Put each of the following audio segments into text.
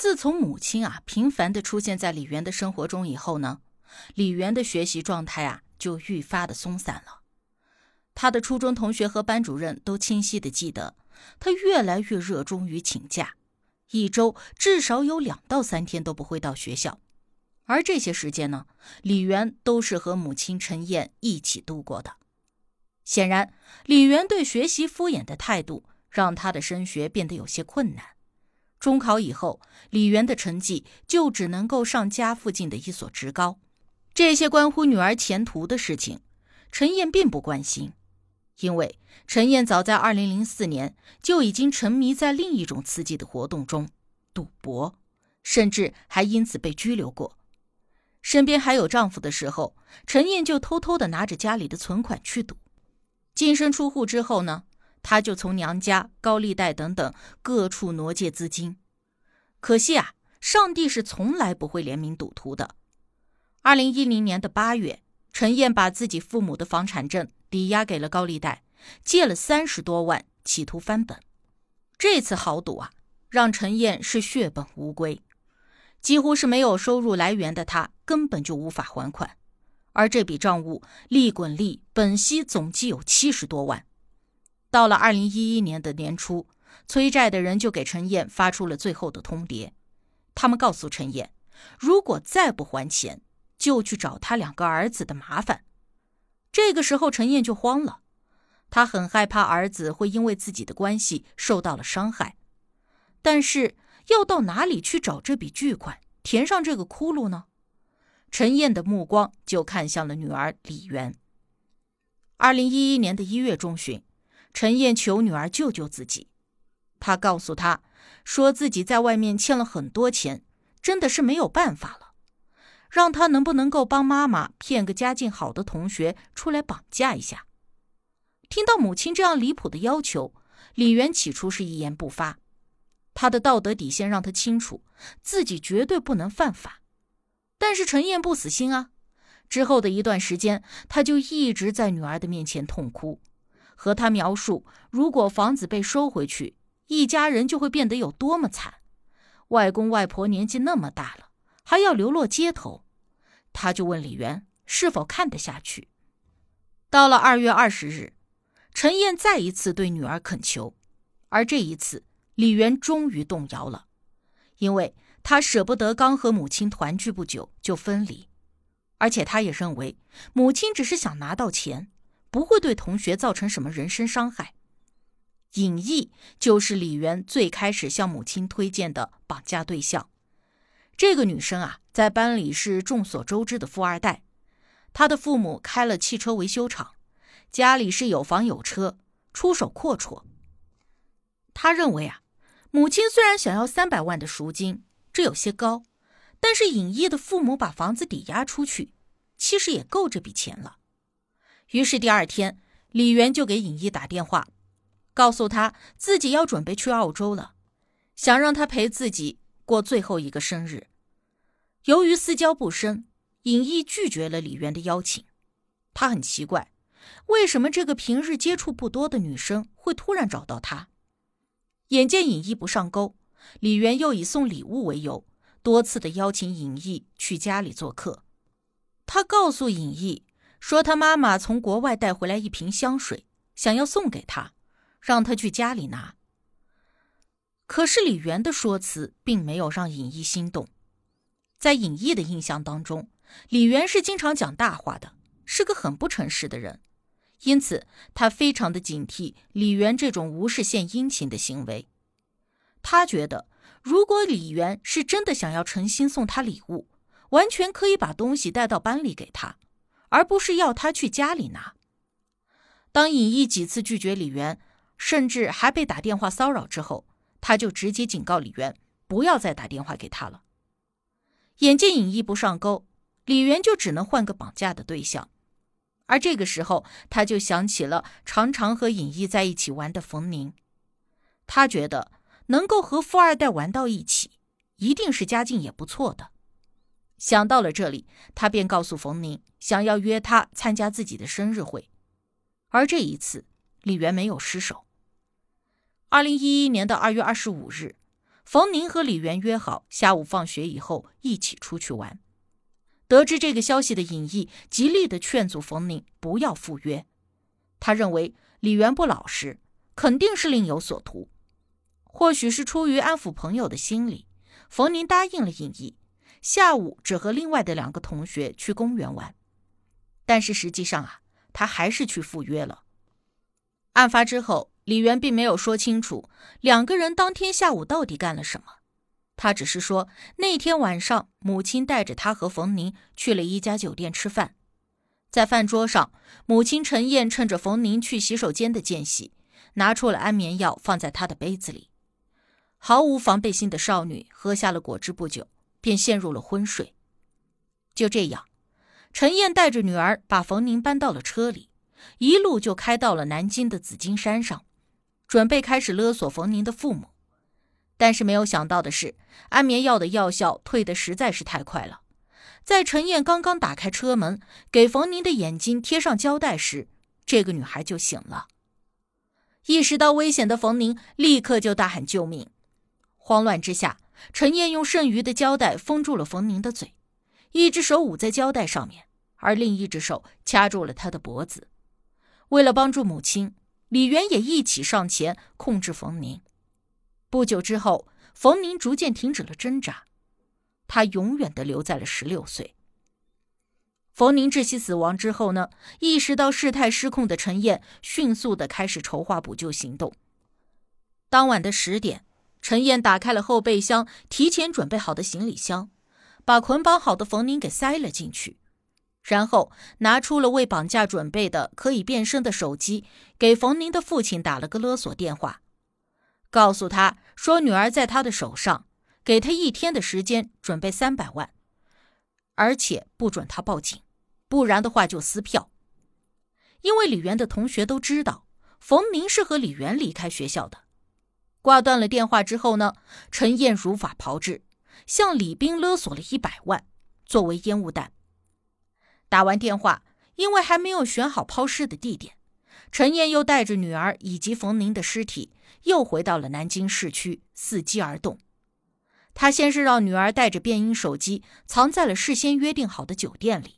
自从母亲啊频繁的出现在李媛的生活中以后呢，李媛的学习状态啊就愈发的松散了。他的初中同学和班主任都清晰的记得，他越来越热衷于请假，一周至少有两到三天都不会到学校。而这些时间呢，李媛都是和母亲陈燕一起度过的。显然，李媛对学习敷衍的态度，让他的升学变得有些困难。中考以后，李媛的成绩就只能够上家附近的一所职高。这些关乎女儿前途的事情，陈燕并不关心，因为陈燕早在2004年就已经沉迷在另一种刺激的活动中——赌博，甚至还因此被拘留过。身边还有丈夫的时候，陈燕就偷偷的拿着家里的存款去赌。净身出户之后呢，他就从娘家、高利贷等等各处挪借资金。可惜啊，上帝是从来不会怜悯赌徒的。二零一零年的八月，陈燕把自己父母的房产证抵押给了高利贷，借了三十多万，企图翻本。这次豪赌啊，让陈燕是血本无归。几乎是没有收入来源的他，根本就无法还款，而这笔账务利滚利，本息总计有七十多万。到了二零一一年的年初，催债的人就给陈燕发出了最后的通牒，他们告诉陈燕，如果再不还钱，就去找他两个儿子的麻烦。这个时候，陈燕就慌了，她很害怕儿子会因为自己的关系受到了伤害，但是。要到哪里去找这笔巨款，填上这个窟窿呢？陈燕的目光就看向了女儿李媛。二零一一年的一月中旬，陈燕求女儿救救自己。她告诉她，说自己在外面欠了很多钱，真的是没有办法了，让她能不能够帮妈妈骗个家境好的同学出来绑架一下。听到母亲这样离谱的要求，李媛起初是一言不发。他的道德底线让他清楚，自己绝对不能犯法。但是陈燕不死心啊！之后的一段时间，他就一直在女儿的面前痛哭，和他描述如果房子被收回去，一家人就会变得有多么惨。外公外婆年纪那么大了，还要流落街头，他就问李媛是否看得下去。到了二月二十日，陈燕再一次对女儿恳求，而这一次。李媛终于动摇了，因为他舍不得刚和母亲团聚不久就分离，而且他也认为母亲只是想拿到钱，不会对同学造成什么人身伤害。尹毅就是李媛最开始向母亲推荐的绑架对象。这个女生啊，在班里是众所周知的富二代，她的父母开了汽车维修厂，家里是有房有车，出手阔绰。他认为啊。母亲虽然想要三百万的赎金，这有些高，但是尹毅的父母把房子抵押出去，其实也够这笔钱了。于是第二天，李媛就给尹毅打电话，告诉他自己要准备去澳洲了，想让他陪自己过最后一个生日。由于私交不深，尹毅拒绝了李媛的邀请。他很奇怪，为什么这个平日接触不多的女生会突然找到他？眼见尹毅不上钩，李媛又以送礼物为由，多次的邀请尹毅去家里做客。他告诉尹毅说，他妈妈从国外带回来一瓶香水，想要送给他，让他去家里拿。可是李媛的说辞并没有让尹毅心动。在尹毅的印象当中，李媛是经常讲大话的，是个很不诚实的人。因此，他非常的警惕李媛这种无事献殷勤的行为。他觉得，如果李媛是真的想要诚心送他礼物，完全可以把东西带到班里给他，而不是要他去家里拿。当尹毅几次拒绝李媛，甚至还被打电话骚扰之后，他就直接警告李媛不要再打电话给他了。眼见尹毅不上钩，李媛就只能换个绑架的对象。而这个时候，他就想起了常常和尹毅在一起玩的冯宁。他觉得能够和富二代玩到一起，一定是家境也不错的。想到了这里，他便告诉冯宁，想要约他参加自己的生日会。而这一次，李媛没有失手。二零一一年的二月二十五日，冯宁和李媛约好下午放学以后一起出去玩。得知这个消息的尹毅极力的劝阻冯宁不要赴约，他认为李媛不老实，肯定是另有所图。或许是出于安抚朋友的心理，冯宁答应了尹毅，下午只和另外的两个同学去公园玩。但是实际上啊，他还是去赴约了。案发之后，李媛并没有说清楚两个人当天下午到底干了什么，他只是说那天晚上母亲带着他和冯宁去了一家酒店吃饭，在饭桌上，母亲陈燕趁着冯宁去洗手间的间隙，拿出了安眠药放在他的杯子里。毫无防备心的少女喝下了果汁，不久便陷入了昏睡。就这样，陈燕带着女儿把冯宁搬到了车里。一路就开到了南京的紫金山上，准备开始勒索冯宁的父母。但是没有想到的是，安眠药的药效退得实在是太快了。在陈燕刚刚打开车门，给冯宁的眼睛贴上胶带时，这个女孩就醒了。意识到危险的冯宁立刻就大喊救命。慌乱之下，陈燕用剩余的胶带封住了冯宁的嘴，一只手捂在胶带上面，而另一只手掐住了他的脖子。为了帮助母亲，李媛也一起上前控制冯宁。不久之后，冯宁逐渐停止了挣扎，他永远的留在了十六岁。冯宁窒息死亡之后呢？意识到事态失控的陈燕迅速的开始筹划补救行动。当晚的十点，陈燕打开了后备箱提前准备好的行李箱，把捆绑好的冯宁给塞了进去。然后拿出了为绑架准备的可以变身的手机，给冯宁的父亲打了个勒索电话，告诉他说女儿在他的手上，给他一天的时间准备三百万，而且不准他报警，不然的话就撕票。因为李媛的同学都知道冯宁是和李媛离开学校的。挂断了电话之后呢，陈燕如法炮制，向李斌勒索了一百万作为烟雾弹。打完电话，因为还没有选好抛尸的地点，陈燕又带着女儿以及冯宁的尸体，又回到了南京市区，伺机而动。他先是让女儿带着变音手机藏在了事先约定好的酒店里，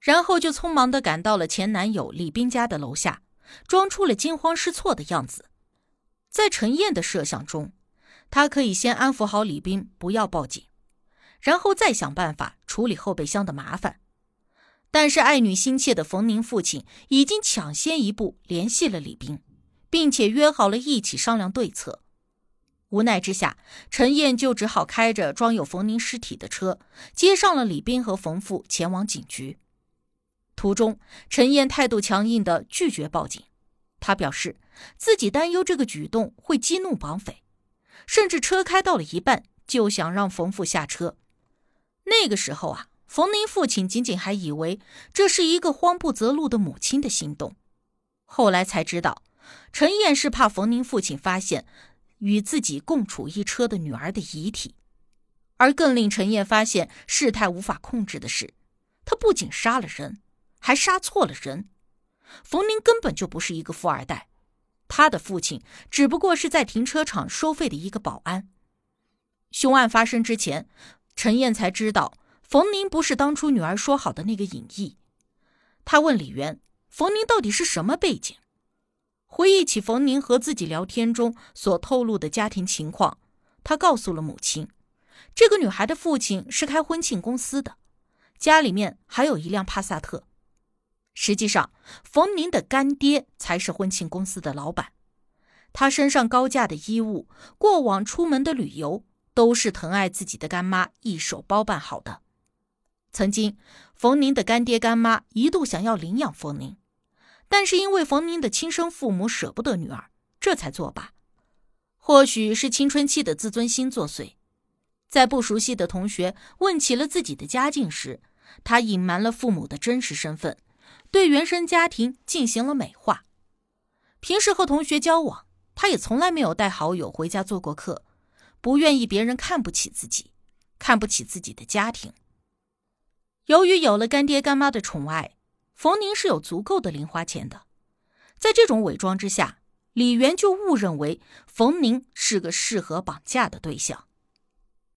然后就匆忙地赶到了前男友李斌家的楼下，装出了惊慌失措的样子。在陈燕的设想中，他可以先安抚好李斌，不要报警，然后再想办法处理后备箱的麻烦。但是爱女心切的冯宁父亲已经抢先一步联系了李斌，并且约好了一起商量对策。无奈之下，陈燕就只好开着装有冯宁尸体的车，接上了李斌和冯父前往警局。途中，陈燕态度强硬地拒绝报警，他表示自己担忧这个举动会激怒绑匪，甚至车开到了一半就想让冯父下车。那个时候啊。冯宁父亲仅仅还以为这是一个慌不择路的母亲的心动，后来才知道，陈燕是怕冯宁父亲发现与自己共处一车的女儿的遗体。而更令陈燕发现事态无法控制的是，他不仅杀了人，还杀错了人。冯宁根本就不是一个富二代，他的父亲只不过是在停车场收费的一个保安。凶案发生之前，陈燕才知道。冯宁不是当初女儿说好的那个尹毅，他问李媛：“冯宁到底是什么背景？”回忆起冯宁和自己聊天中所透露的家庭情况，他告诉了母亲：“这个女孩的父亲是开婚庆公司的，家里面还有一辆帕萨特。实际上，冯宁的干爹才是婚庆公司的老板，他身上高价的衣物，过往出门的旅游，都是疼爱自己的干妈一手包办好的。”曾经，冯宁的干爹干妈一度想要领养冯宁，但是因为冯宁的亲生父母舍不得女儿，这才作罢。或许是青春期的自尊心作祟，在不熟悉的同学问起了自己的家境时，他隐瞒了父母的真实身份，对原生家庭进行了美化。平时和同学交往，他也从来没有带好友回家做过客，不愿意别人看不起自己，看不起自己的家庭。由于有了干爹干妈的宠爱，冯宁是有足够的零花钱的。在这种伪装之下，李元就误认为冯宁是个适合绑架的对象。